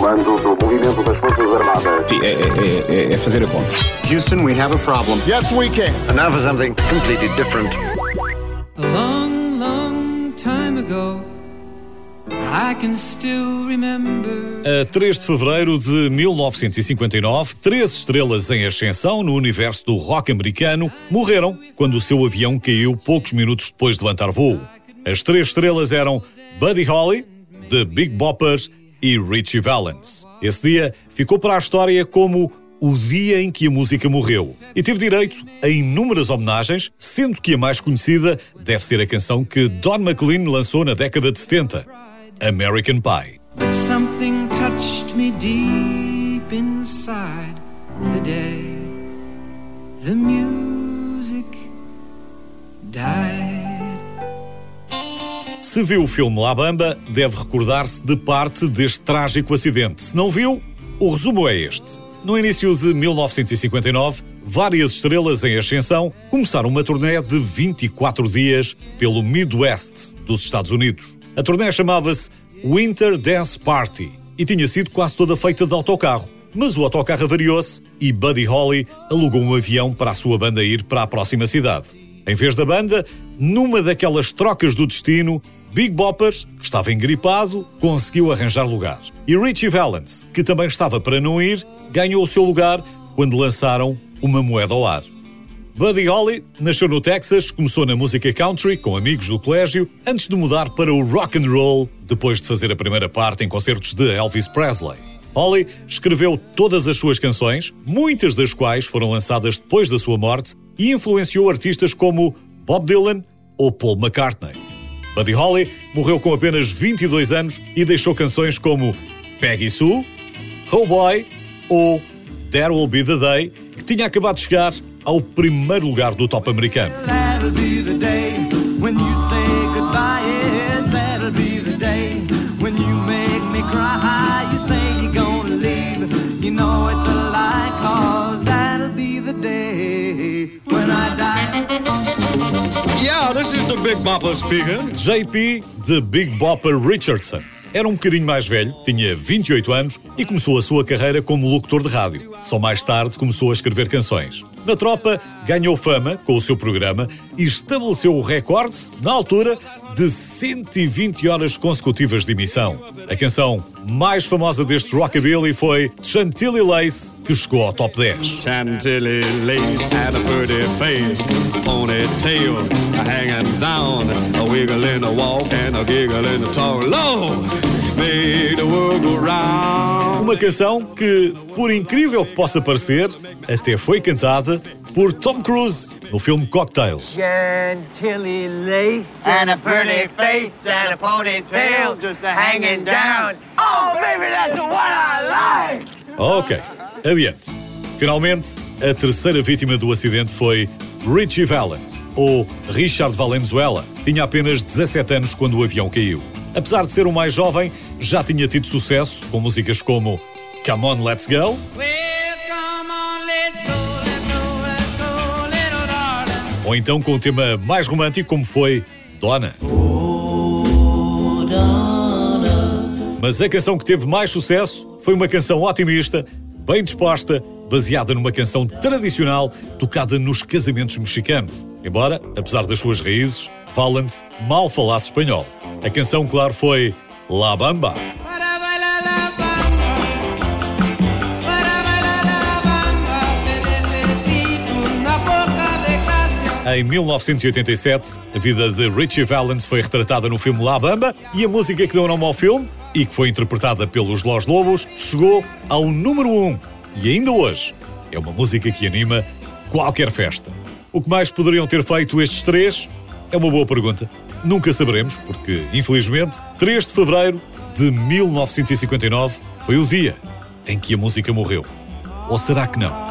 comando do movimento das Forças Armadas. Sim, é, é, é, é fazer a conta. Houston, we have a problem. Yes, we can. And now for something completely different. A long, long time ago, I can still remember. A 3 de fevereiro de 1959, três estrelas em ascensão no universo do rock americano morreram quando o seu avião caiu poucos minutos depois de levantar voo. As três estrelas eram Buddy Holly, The Big Boppers e Richie Valens. Esse dia ficou para a história como o dia em que a música morreu e teve direito a inúmeras homenagens, sendo que a mais conhecida deve ser a canção que Don McLean lançou na década de 70, American Pie. But something touched me deep inside the day the music died. Se viu o filme La Bamba, deve recordar-se de parte deste trágico acidente. Se não viu, o resumo é este. No início de 1959, várias estrelas em ascensão começaram uma turnê de 24 dias pelo Midwest dos Estados Unidos. A turnê chamava-se Winter Dance Party e tinha sido quase toda feita de autocarro. Mas o autocarro avariou-se e Buddy Holly alugou um avião para a sua banda ir para a próxima cidade. Em vez da banda, numa daquelas trocas do destino, Big Bopper, que estava engripado, conseguiu arranjar lugar. E Richie Valens, que também estava para não ir, ganhou o seu lugar quando lançaram uma moeda ao ar. Buddy Holly nasceu no Texas, começou na música country com amigos do colégio, antes de mudar para o rock and roll, depois de fazer a primeira parte em concertos de Elvis Presley. Holly escreveu todas as suas canções, muitas das quais foram lançadas depois da sua morte, e influenciou artistas como Bob Dylan ou Paul McCartney. Buddy Holly morreu com apenas 22 anos e deixou canções como Peggy Sue, Oh Boy ou There Will Be the Day, que tinha acabado de chegar ao primeiro lugar do top americano. Big Bopper speaking. JP de Big Bopper Richardson. Era um bocadinho mais velho, tinha 28 anos e começou a sua carreira como locutor de rádio. Só mais tarde começou a escrever canções. Na tropa, ganhou fama com o seu programa e estabeleceu o recorde, na altura, de 120 horas consecutivas de emissão. A canção mais famosa deste rockabilly foi Chantilly Lace, que chegou ao top 10. Chantilly lace and a pretty face, ponytail hanging down, wiggle in the walk and a giggle in the talk. Lord, made the world go round. Uma canção que, por incrível que possa parecer, até foi cantada por Tom Cruise no filme Cocktail. Chantilly lace and a pretty face and a ponytail just a hanging down. Oh, baby, that's what I like. Ok, adiante. Finalmente, a terceira vítima do acidente foi Richie Valens, ou Richard Valenzuela. Tinha apenas 17 anos quando o avião caiu. Apesar de ser o mais jovem, já tinha tido sucesso com músicas como Come On Let's Go ou então com o tema mais romântico como foi Donna. Mas a canção que teve mais sucesso foi uma canção otimista, bem disposta, baseada numa canção tradicional tocada nos casamentos mexicanos. Embora, apesar das suas raízes, Valens mal falasse espanhol. A canção, claro, foi La Bamba. Em 1987, a vida de Richie Valens foi retratada no filme La Bamba e a música que deu nome ao filme, e que foi interpretada pelos Los Lobos, chegou ao número 1. Um. E ainda hoje, é uma música que anima qualquer festa. O que mais poderiam ter feito estes três? É uma boa pergunta. Nunca saberemos, porque, infelizmente, 3 de fevereiro de 1959 foi o dia em que a música morreu? Ou será que não?